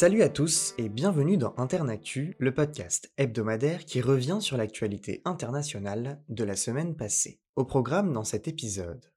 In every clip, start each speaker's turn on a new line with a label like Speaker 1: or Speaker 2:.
Speaker 1: Salut à tous et bienvenue dans Internactu, le podcast hebdomadaire qui revient sur l'actualité internationale de la semaine passée. Au programme dans cet épisode.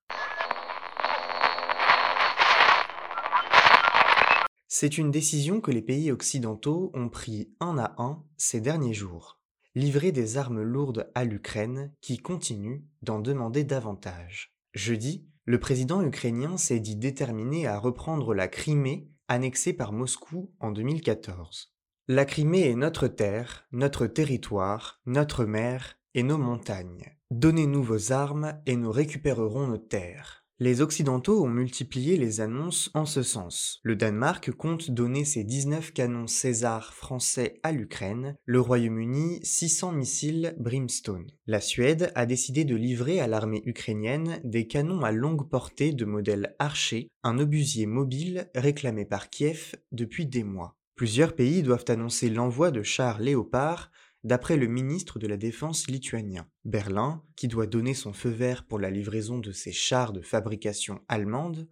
Speaker 1: C'est une décision que les pays occidentaux ont pris un à un ces derniers jours. Livrer des armes lourdes à l'Ukraine qui continue d'en demander davantage. Jeudi, le président ukrainien s'est dit déterminé à reprendre la Crimée annexée par Moscou en 2014. La Crimée est notre terre, notre territoire, notre mer et nos montagnes. Donnez-nous vos armes et nous récupérerons nos terres. Les Occidentaux ont multiplié les annonces en ce sens. Le Danemark compte donner ses 19 canons César français à l'Ukraine, le Royaume-Uni 600 missiles Brimstone. La Suède a décidé de livrer à l'armée ukrainienne des canons à longue portée de modèle Archer, un obusier mobile réclamé par Kiev depuis des mois. Plusieurs pays doivent annoncer l'envoi de chars Léopard d'après le ministre de la Défense lituanien. Berlin, qui doit donner son feu vert pour la livraison de ses chars de fabrication allemande,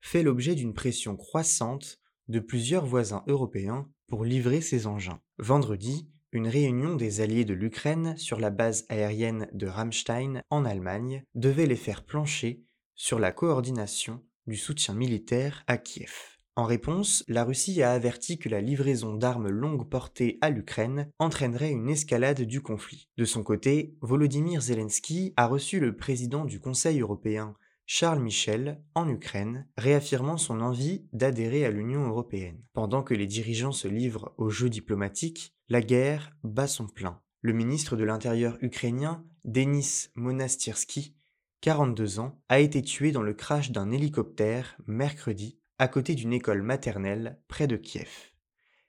Speaker 1: fait l'objet d'une pression croissante de plusieurs voisins européens pour livrer ses engins. Vendredi, une réunion des alliés de l'Ukraine sur la base aérienne de Ramstein en Allemagne devait les faire plancher sur la coordination du soutien militaire à Kiev. En réponse, la Russie a averti que la livraison d'armes longue portée à l'Ukraine entraînerait une escalade du conflit. De son côté, Volodymyr Zelensky a reçu le président du Conseil européen Charles Michel en Ukraine, réaffirmant son envie d'adhérer à l'Union européenne. Pendant que les dirigeants se livrent au jeu diplomatique, la guerre bat son plein. Le ministre de l'Intérieur ukrainien, Denis Monastirsky, 42 ans, a été tué dans le crash d'un hélicoptère mercredi à côté d'une école maternelle près de Kiev.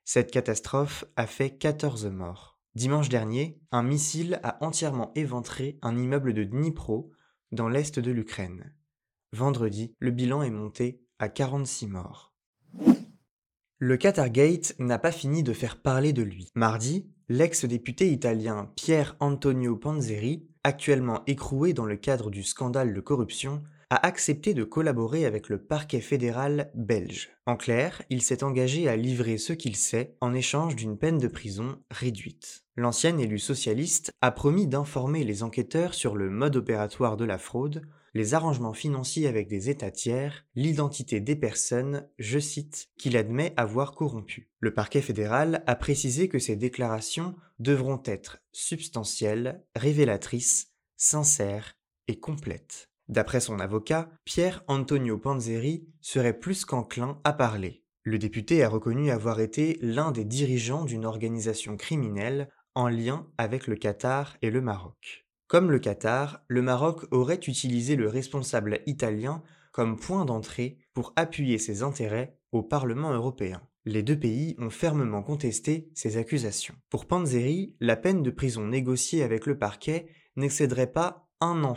Speaker 1: Cette catastrophe a fait 14 morts. Dimanche dernier, un missile a entièrement éventré un immeuble de Dnipro dans l'est de l'Ukraine. Vendredi, le bilan est monté à 46 morts. Le Qatargate n'a pas fini de faire parler de lui. Mardi, l'ex-député italien Pier Antonio Panzeri, actuellement écroué dans le cadre du scandale de corruption, a accepté de collaborer avec le parquet fédéral belge. En clair, il s'est engagé à livrer ce qu'il sait en échange d'une peine de prison réduite. L'ancien élu socialiste a promis d'informer les enquêteurs sur le mode opératoire de la fraude, les arrangements financiers avec des États tiers, l'identité des personnes, je cite, qu'il admet avoir corrompu. Le parquet fédéral a précisé que ces déclarations devront être substantielles, révélatrices, sincères et complètes. D'après son avocat, Pierre Antonio Panzeri serait plus qu'enclin à parler. Le député a reconnu avoir été l'un des dirigeants d'une organisation criminelle en lien avec le Qatar et le Maroc. Comme le Qatar, le Maroc aurait utilisé le responsable italien comme point d'entrée pour appuyer ses intérêts au Parlement européen. Les deux pays ont fermement contesté ces accusations. Pour Panzeri, la peine de prison négociée avec le parquet n'excéderait pas un.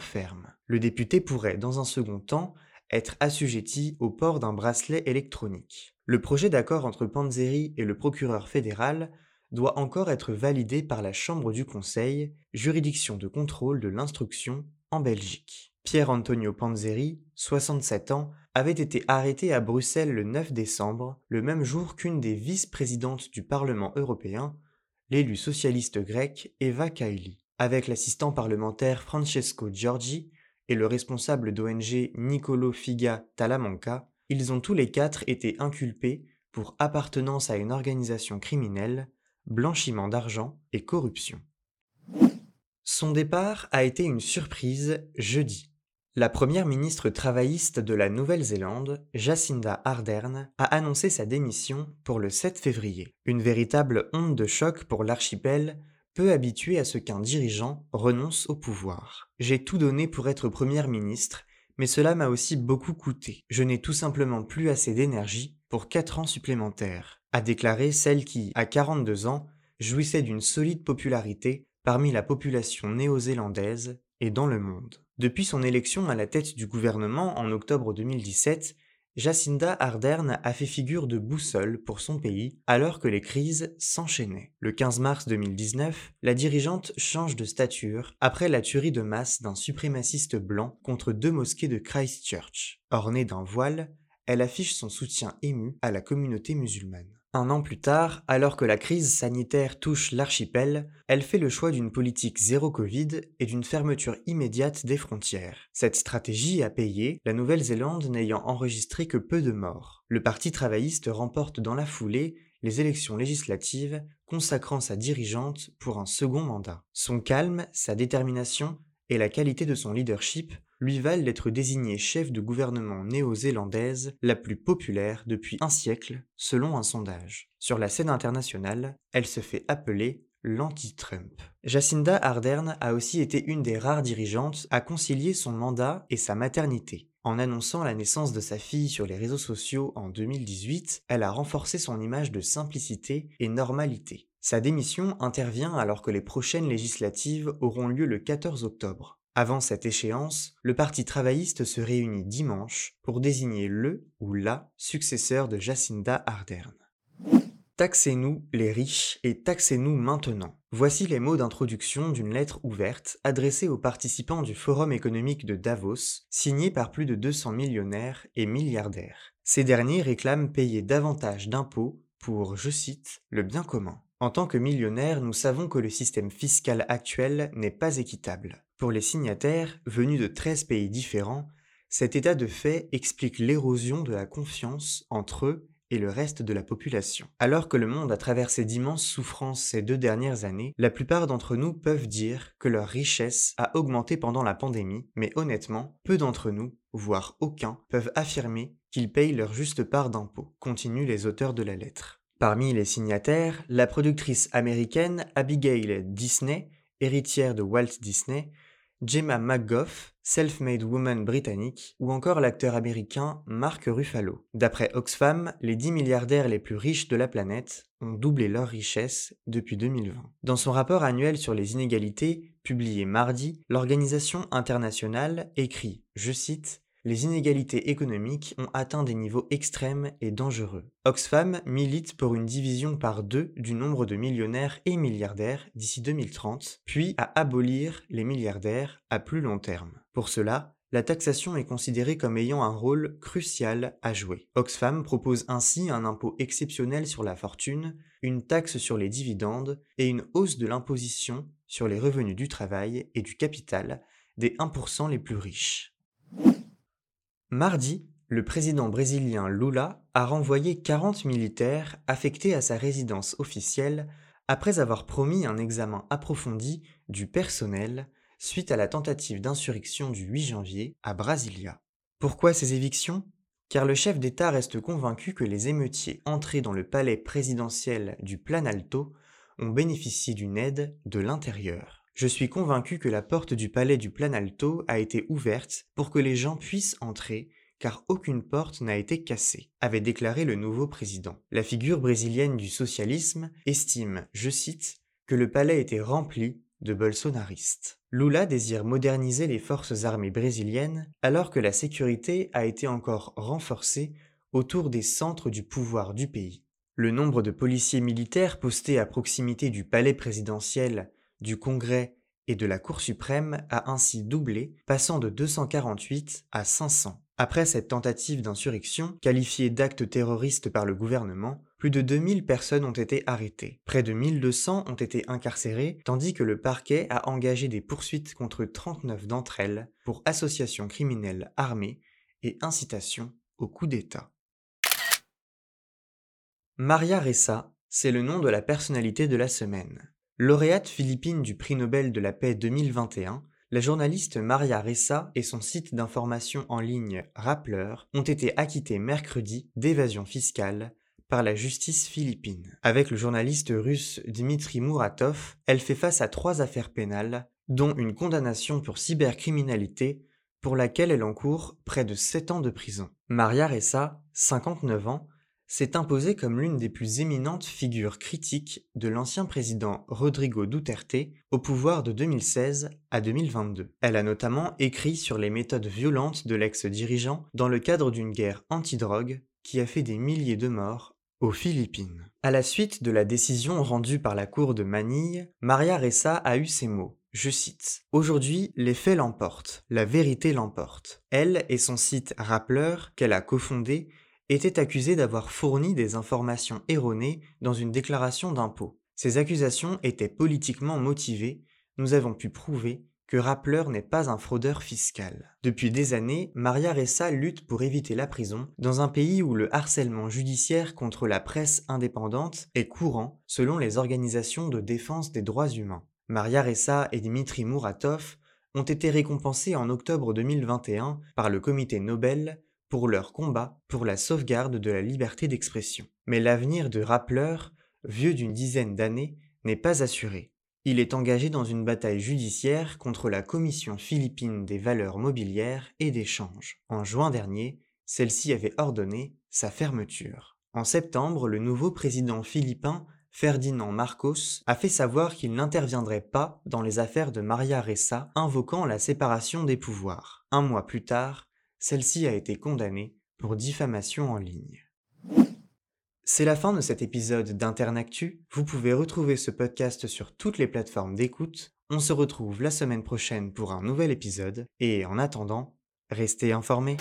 Speaker 1: Le député pourrait, dans un second temps, être assujetti au port d'un bracelet électronique. Le projet d'accord entre Panzeri et le procureur fédéral doit encore être validé par la Chambre du Conseil, juridiction de contrôle de l'instruction en Belgique. Pierre Antonio Panzeri, 67 ans, avait été arrêté à Bruxelles le 9 décembre, le même jour qu'une des vice-présidentes du Parlement européen, l'élu socialiste grec Eva Kaili. Avec l'assistant parlementaire Francesco Giorgi et le responsable d'ONG Nicolo Figa Talamanca, ils ont tous les quatre été inculpés pour appartenance à une organisation criminelle, blanchiment d'argent et corruption. Son départ a été une surprise jeudi. La première ministre travailliste de la Nouvelle-Zélande, Jacinda Ardern, a annoncé sa démission pour le 7 février. Une véritable onde de choc pour l'archipel habitué à ce qu'un dirigeant renonce au pouvoir. J'ai tout donné pour être première ministre, mais cela m'a aussi beaucoup coûté. Je n'ai tout simplement plus assez d'énergie pour 4 ans supplémentaires, a déclaré celle qui, à 42 ans, jouissait d'une solide popularité parmi la population néo-zélandaise et dans le monde. Depuis son élection à la tête du gouvernement en octobre 2017, Jacinda Ardern a fait figure de boussole pour son pays alors que les crises s'enchaînaient. Le 15 mars 2019, la dirigeante change de stature après la tuerie de masse d'un suprémaciste blanc contre deux mosquées de Christchurch. Ornée d'un voile, elle affiche son soutien ému à la communauté musulmane. Un an plus tard, alors que la crise sanitaire touche l'archipel, elle fait le choix d'une politique zéro Covid et d'une fermeture immédiate des frontières. Cette stratégie a payé, la Nouvelle-Zélande n'ayant enregistré que peu de morts. Le Parti travailliste remporte dans la foulée les élections législatives, consacrant sa dirigeante pour un second mandat. Son calme, sa détermination et la qualité de son leadership lui valent d'être désignée chef de gouvernement néo-zélandaise la plus populaire depuis un siècle, selon un sondage. Sur la scène internationale, elle se fait appeler l'anti-Trump. Jacinda Ardern a aussi été une des rares dirigeantes à concilier son mandat et sa maternité. En annonçant la naissance de sa fille sur les réseaux sociaux en 2018, elle a renforcé son image de simplicité et normalité. Sa démission intervient alors que les prochaines législatives auront lieu le 14 octobre. Avant cette échéance, le Parti travailliste se réunit dimanche pour désigner le ou la successeur de Jacinda Ardern. Taxez-nous les riches et taxez-nous maintenant. Voici les mots d'introduction d'une lettre ouverte adressée aux participants du Forum économique de Davos, signée par plus de 200 millionnaires et milliardaires. Ces derniers réclament payer davantage d'impôts pour, je cite, le bien commun. En tant que millionnaires, nous savons que le système fiscal actuel n'est pas équitable. Pour les signataires, venus de 13 pays différents, cet état de fait explique l'érosion de la confiance entre eux et le reste de la population. Alors que le monde a traversé d'immenses souffrances ces deux dernières années, la plupart d'entre nous peuvent dire que leur richesse a augmenté pendant la pandémie, mais honnêtement, peu d'entre nous, voire aucun, peuvent affirmer qu'ils payent leur juste part d'impôts, continuent les auteurs de la lettre. Parmi les signataires, la productrice américaine Abigail Disney, héritière de Walt Disney, Gemma McGough, self-made woman britannique, ou encore l'acteur américain Mark Ruffalo. D'après Oxfam, les 10 milliardaires les plus riches de la planète ont doublé leur richesse depuis 2020. Dans son rapport annuel sur les inégalités, publié mardi, l'organisation internationale écrit, je cite, les inégalités économiques ont atteint des niveaux extrêmes et dangereux. Oxfam milite pour une division par deux du nombre de millionnaires et milliardaires d'ici 2030, puis à abolir les milliardaires à plus long terme. Pour cela, la taxation est considérée comme ayant un rôle crucial à jouer. Oxfam propose ainsi un impôt exceptionnel sur la fortune, une taxe sur les dividendes et une hausse de l'imposition sur les revenus du travail et du capital des 1% les plus riches. Mardi, le président brésilien Lula a renvoyé 40 militaires affectés à sa résidence officielle après avoir promis un examen approfondi du personnel suite à la tentative d'insurrection du 8 janvier à Brasilia. Pourquoi ces évictions? Car le chef d'État reste convaincu que les émeutiers entrés dans le palais présidentiel du Planalto ont bénéficié d'une aide de l'intérieur. Je suis convaincu que la porte du palais du Planalto a été ouverte pour que les gens puissent entrer car aucune porte n'a été cassée, avait déclaré le nouveau président. La figure brésilienne du socialisme estime, je cite, que le palais était rempli de bolsonaristes. Lula désire moderniser les forces armées brésiliennes alors que la sécurité a été encore renforcée autour des centres du pouvoir du pays. Le nombre de policiers militaires postés à proximité du palais présidentiel du Congrès et de la Cour suprême a ainsi doublé, passant de 248 à 500. Après cette tentative d'insurrection, qualifiée d'acte terroriste par le gouvernement, plus de 2000 personnes ont été arrêtées. Près de 1200 ont été incarcérées, tandis que le parquet a engagé des poursuites contre 39 d'entre elles pour association criminelle armée et incitation au coup d'État. Maria Ressa, c'est le nom de la personnalité de la semaine. Lauréate philippine du prix Nobel de la paix 2021, la journaliste Maria Ressa et son site d'information en ligne Rappler ont été acquittés mercredi d'évasion fiscale par la justice philippine. Avec le journaliste russe Dmitri Muratov, elle fait face à trois affaires pénales, dont une condamnation pour cybercriminalité pour laquelle elle encourt près de 7 ans de prison. Maria Ressa, 59 ans, s'est imposée comme l'une des plus éminentes figures critiques de l'ancien président Rodrigo Duterte au pouvoir de 2016 à 2022. Elle a notamment écrit sur les méthodes violentes de l'ex-dirigeant dans le cadre d'une guerre anti-drogue qui a fait des milliers de morts aux Philippines. À la suite de la décision rendue par la Cour de Manille, Maria Ressa a eu ces mots. Je cite Aujourd'hui, les faits l'emportent, la vérité l'emporte. Elle et son site Rappler, qu'elle a cofondé, était accusée d'avoir fourni des informations erronées dans une déclaration d'impôt. Ces accusations étaient politiquement motivées, nous avons pu prouver que Rappler n'est pas un fraudeur fiscal. Depuis des années, Maria Ressa lutte pour éviter la prison dans un pays où le harcèlement judiciaire contre la presse indépendante est courant selon les organisations de défense des droits humains. Maria Ressa et Dmitri Muratov ont été récompensés en octobre 2021 par le comité Nobel pour leur combat pour la sauvegarde de la liberté d'expression. Mais l'avenir de Rappler, vieux d'une dizaine d'années, n'est pas assuré. Il est engagé dans une bataille judiciaire contre la Commission philippine des valeurs mobilières et d'échange. En juin dernier, celle-ci avait ordonné sa fermeture. En septembre, le nouveau président philippin, Ferdinand Marcos, a fait savoir qu'il n'interviendrait pas dans les affaires de Maria Ressa, invoquant la séparation des pouvoirs. Un mois plus tard, celle-ci a été condamnée pour diffamation en ligne. C'est la fin de cet épisode d'Internactu. Vous pouvez retrouver ce podcast sur toutes les plateformes d'écoute. On se retrouve la semaine prochaine pour un nouvel épisode. Et en attendant, restez informés.